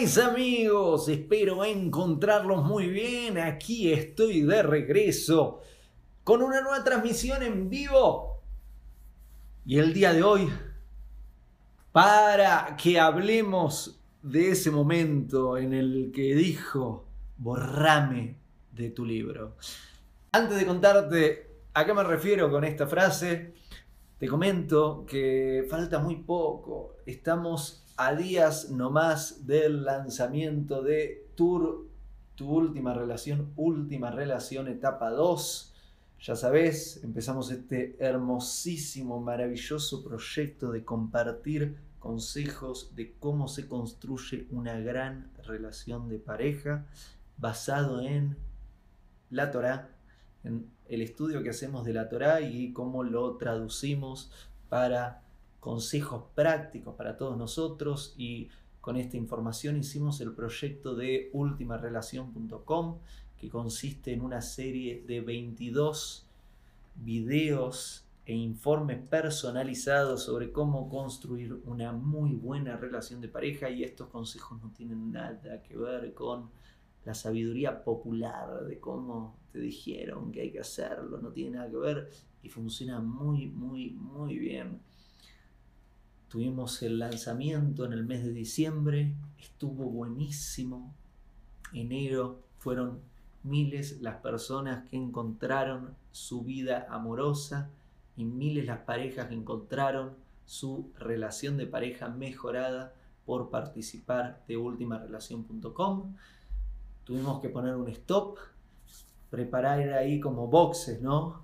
amigos, espero encontrarlos muy bien. Aquí estoy de regreso con una nueva transmisión en vivo. Y el día de hoy, para que hablemos de ese momento en el que dijo, borrame de tu libro. Antes de contarte a qué me refiero con esta frase, te comento que falta muy poco. Estamos a días nomás del lanzamiento de Tour, tu última relación, última relación, etapa 2. Ya sabes, empezamos este hermosísimo, maravilloso proyecto de compartir consejos de cómo se construye una gran relación de pareja basado en la Torah, en el estudio que hacemos de la Torah y cómo lo traducimos para consejos prácticos para todos nosotros y con esta información hicimos el proyecto de ultimarelación.com que consiste en una serie de 22 videos e informes personalizados sobre cómo construir una muy buena relación de pareja y estos consejos no tienen nada que ver con la sabiduría popular de cómo te dijeron que hay que hacerlo, no tiene nada que ver y funciona muy, muy, muy bien Tuvimos el lanzamiento en el mes de diciembre, estuvo buenísimo. Enero fueron miles las personas que encontraron su vida amorosa y miles las parejas que encontraron su relación de pareja mejorada por participar de ultimarelación.com. Tuvimos que poner un stop, preparar ahí como boxes, ¿no?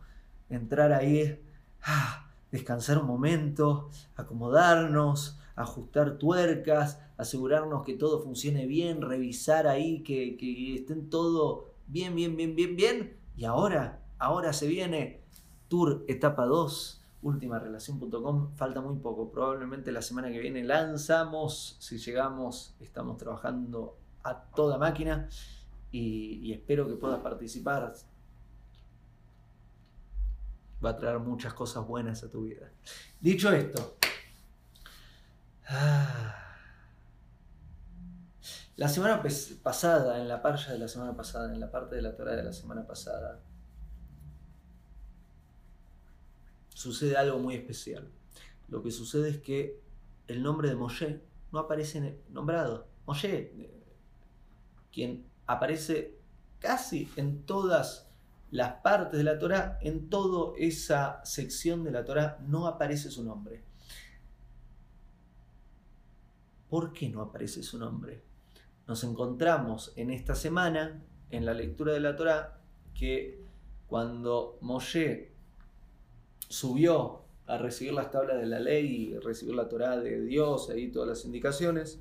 Entrar ahí, ah, descansar un momento, acomodarnos, ajustar tuercas, asegurarnos que todo funcione bien, revisar ahí que, que estén todo bien, bien, bien, bien, bien. Y ahora, ahora se viene Tour Etapa 2, ultimarelación.com. Falta muy poco, probablemente la semana que viene lanzamos, si llegamos, estamos trabajando a toda máquina y, y espero que puedas participar va a traer muchas cosas buenas a tu vida. Dicho esto, ah, la semana pasada, en la parcha de la semana pasada, en la parte de la Torah de la semana pasada, sucede algo muy especial. Lo que sucede es que el nombre de Moshe no aparece nombrado. Moshe, quien aparece casi en todas las partes de la Torah, en toda esa sección de la Torah no aparece su nombre. ¿Por qué no aparece su nombre? Nos encontramos en esta semana, en la lectura de la Torah, que cuando Moshe subió a recibir las tablas de la ley y recibir la Torah de Dios, ahí todas las indicaciones,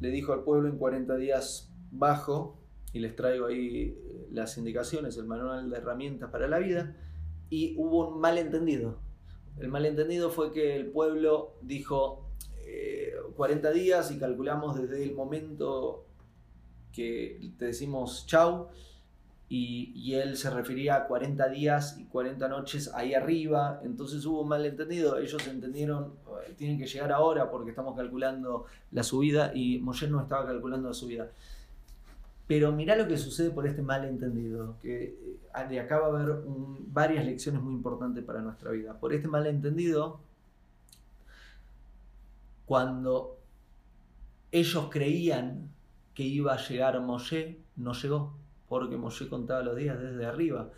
le dijo al pueblo en 40 días bajo, y les traigo ahí eh, las indicaciones, el manual de herramientas para la vida, y hubo un malentendido. El malentendido fue que el pueblo dijo 40 eh, días y calculamos desde el momento que te decimos chau, y, y, él se refería a 40 días y 40 noches ahí arriba, entonces hubo un malentendido, ellos entendieron, eh, tienen que llegar ahora porque estamos calculando la subida y Moshe no estaba calculando la subida. Pero mira lo que sucede por este malentendido, que eh, de acá va a haber varias lecciones muy importantes para nuestra vida. Por este malentendido, cuando ellos creían que iba a llegar Moshe, no llegó, porque Moshe contaba los días desde arriba.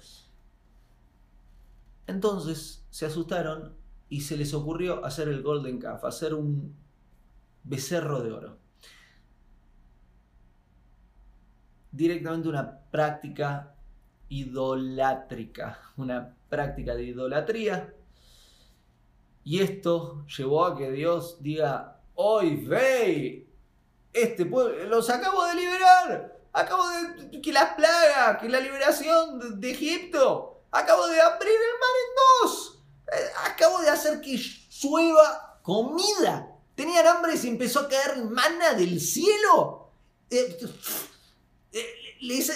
Entonces se asustaron y se les ocurrió hacer el Golden Calf, hacer un becerro de oro. Directamente una práctica idolátrica, una práctica de idolatría. Y esto llevó a que Dios diga, hoy ve, este pueblo, los acabo de liberar, acabo de, que las plagas, que la liberación de, Egipto, acabo de abrir el mar en dos, eh, acabo de hacer que llueva comida. Tenían hambre y se empezó a caer mana del cielo. Eh, le dice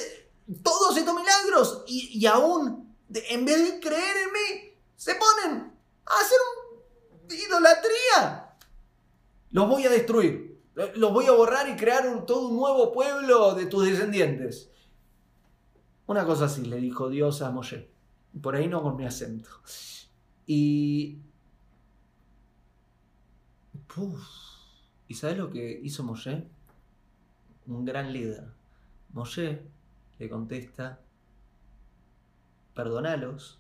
todos estos milagros y, aún en vez de creer en mí, se ponen a hacer un idolatría. Los voy a destruir. Los voy a borrar y crear todo un nuevo pueblo de tus descendientes. Una cosa así le dijo Dios a Moshe. Por ahí no con mi acento. Y. ¿Y sabes lo que hizo Moshe? Un gran líder. Moshe le contesta: Perdonalos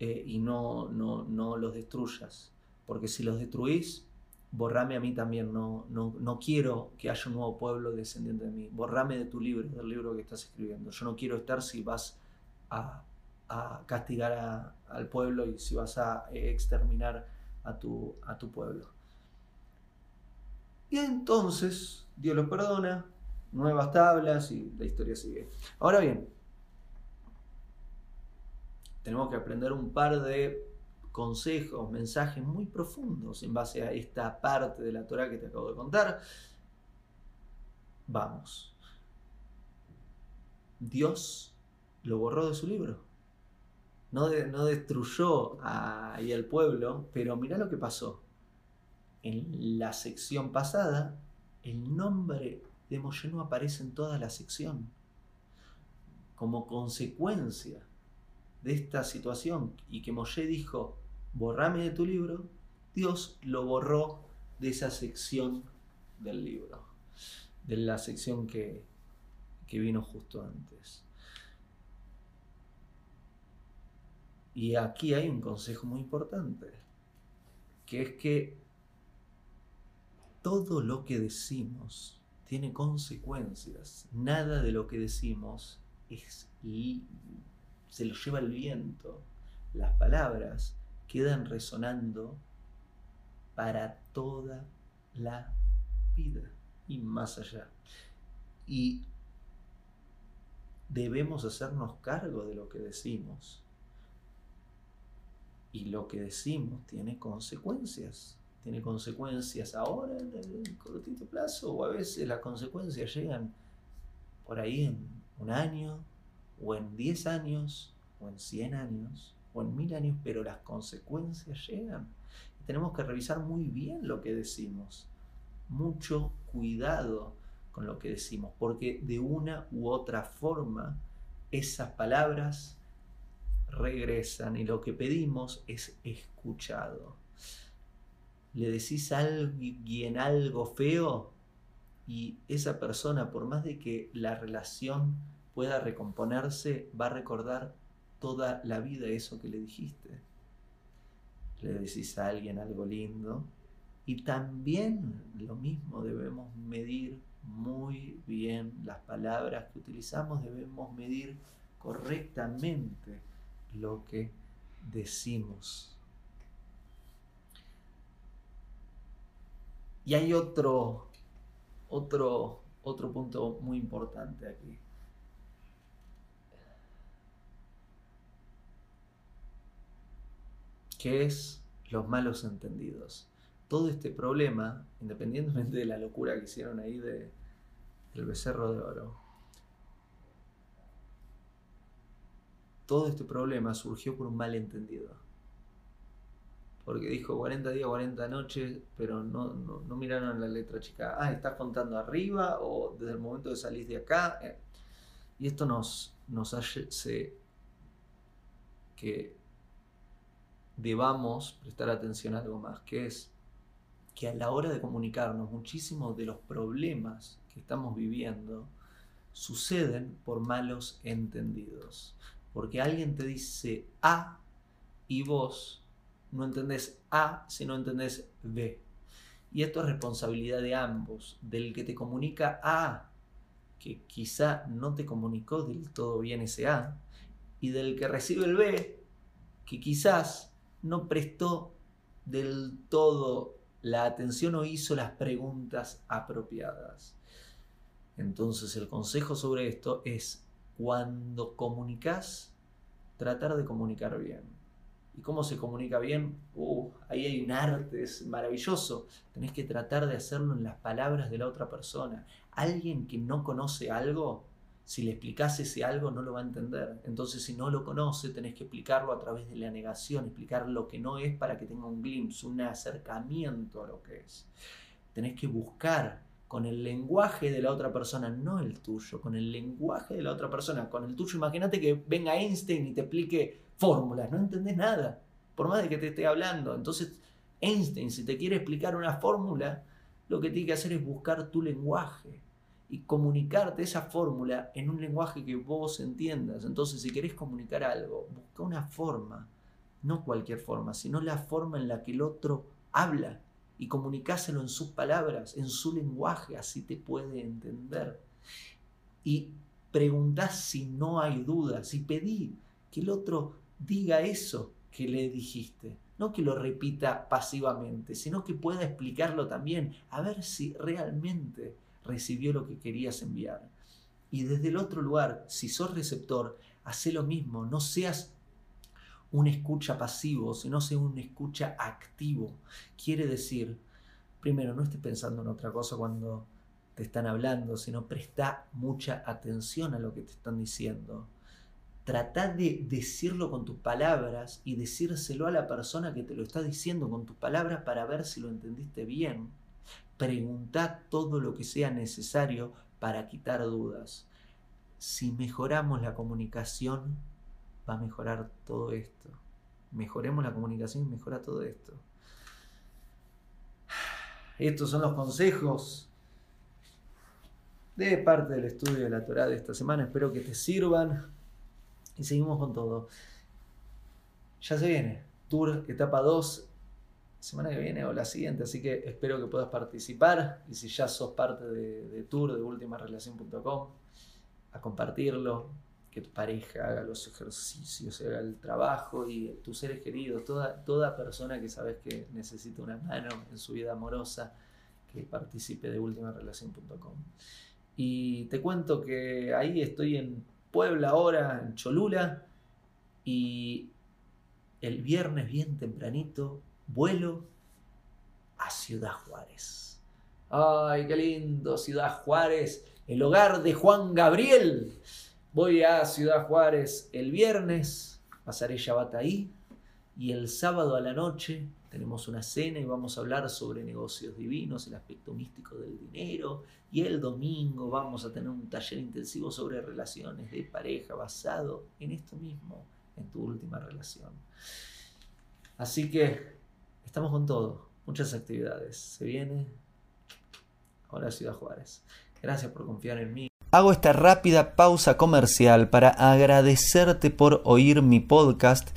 eh, y no, no, no los destruyas. Porque si los destruís, borrame a mí también. No, no, no, quiero que haya un nuevo pueblo descendiente de mí. Borrame de tu libro, del libro que estás escribiendo. Yo no quiero estar si vas a, a castigar al pueblo y si vas a exterminar a tu, a tu pueblo. Y entonces Dios lo perdona, nuevas tablas y la historia sigue. Ahora bien, tenemos que aprender un par de consejos, mensajes muy profundos en base a esta parte de la Torah que te acabo de contar. Vamos. Dios lo borró de su libro. No, no destruyó ahí al pueblo, pero mira lo que pasó. En la sección pasada, el nombre de Moshe no aparece en toda la sección. Como consecuencia de esta situación y que Moshe dijo, borrame de tu libro, Dios lo borró de esa sección del libro, de la sección que, que vino justo antes. Y aquí hay un consejo muy importante, que es que todo lo que decimos tiene consecuencias. Nada de lo que decimos es se lo lleva el viento. Las palabras quedan resonando para toda la vida y más allá. Y debemos hacernos cargo de lo que decimos. Y lo que decimos tiene consecuencias. Tiene consecuencias ahora en el cortito plazo o a veces las consecuencias llegan por ahí en un año, o en 10 años, o en 100 años, o en 1000 años, pero las consecuencias llegan. tenemos que revisar muy bien lo que decimos. Mucho cuidado con lo que decimos, porque de una u otra forma esas palabras regresan y lo que pedimos es escuchado. Le decís a alguien algo feo y esa persona, por más de que la relación pueda recomponerse, va a recordar toda la vida eso que le dijiste. Le decís a alguien algo lindo y también lo mismo debemos medir muy bien las palabras que utilizamos, debemos medir correctamente lo que decimos. Y hay otro, otro, otro punto muy importante aquí. que es los malos entendidos. Todo este problema, independientemente de la locura que hicieron ahí de, del becerro de oro, todo este problema surgió por un malentendido. Porque dijo 40 días, 40 noches, pero no, no, miraron la letra chica. Ah, estás contando arriba o desde el momento de salir de acá. Eh, y esto nos, nos hace que debamos prestar atención a algo más, que es que a la hora de comunicarnos muchísimos de los problemas que estamos viviendo suceden por malos entendidos. Porque alguien te dice A y vos no entendés A si no entendés B. Y esto es responsabilidad de ambos, del que te comunica A, que quizá no te comunicó del todo bien ese A, y del que recibe el B, que quizás no prestó del todo la atención o hizo las preguntas apropiadas. Entonces el consejo sobre esto es cuando comunicas, tratar de comunicar bien. ¿Y cómo se comunica bien? Uh, ahí hay un arte, es maravilloso. Tenés que tratar de hacerlo en las palabras de la otra persona. Alguien que no conoce algo, si le explicas ese algo no lo va a entender. Entonces si no lo conoce tenés que explicarlo a través de la negación, explicar lo que no es para que tenga un glimpse, un acercamiento a lo que es. tenés que buscar con el lenguaje de la otra persona, no el tuyo, con el lenguaje de la otra persona, con el tuyo. Imagínate que venga Einstein y te explique fórmulas, no entendés nada, por más de que te esté hablando. Entonces, Einstein, si te quiere explicar una fórmula, lo que tiene que hacer es buscar tu lenguaje y comunicarte esa fórmula en un lenguaje que vos entiendas. Entonces, si querés comunicar algo, busca una forma, no cualquier forma, sino la forma en la que el otro habla y comunicáselo en sus palabras, en su lenguaje, así te puede entender. Y preguntás si no hay dudas y pedí que el otro diga eso que le dijiste. No que lo repita pasivamente, sino que pueda explicarlo también, a ver si realmente recibió lo que querías enviar. Y desde el otro lugar, si sos receptor, hace lo mismo, no seas un escucha pasivo, sino sea un escucha activo. Quiere decir, primero, no estés pensando en otra cosa cuando te están hablando, sino presta mucha atención a lo que te están diciendo. Trata de decirlo con tus palabras y decírselo a la persona que te lo está diciendo con tus palabras para ver si lo entendiste bien. Pregunta todo lo que sea necesario para quitar dudas. Si mejoramos la comunicación, va a mejorar todo esto. Mejoremos la comunicación y mejora todo esto. Estos son los consejos de parte del estudio de la Torah de esta semana. Espero que te sirvan. Y seguimos con todo. Ya se viene. Tour etapa 2. Semana que viene o la siguiente. Así que espero que puedas participar. Y si ya sos parte de, de Tour de ultimarelación.com, a compartirlo, que tu pareja haga los ejercicios, haga el trabajo y tus seres queridos, toda, toda persona que sabes que necesita una mano en su vida amorosa, que participe de ultimarelación.com. Y te cuento que ahí estoy en Puebla ahora, en Cholula, y el viernes bien tempranito vuelo a Ciudad Juárez. ¡Ay, qué lindo! Ciudad Juárez, el hogar de Juan Gabriel. Voy a Ciudad Juárez el viernes, pasaré Shabbat ahí y el sábado a la noche tenemos una cena y vamos a hablar sobre negocios divinos, el aspecto místico del dinero y el domingo vamos a tener un taller intensivo sobre relaciones de pareja basado en esto mismo, en tu última relación. Así que estamos con todo, muchas actividades. Se viene ahora Ciudad Juárez. Gracias por confiar en mí. Hago esta rápida pausa comercial para agradecerte por oír mi podcast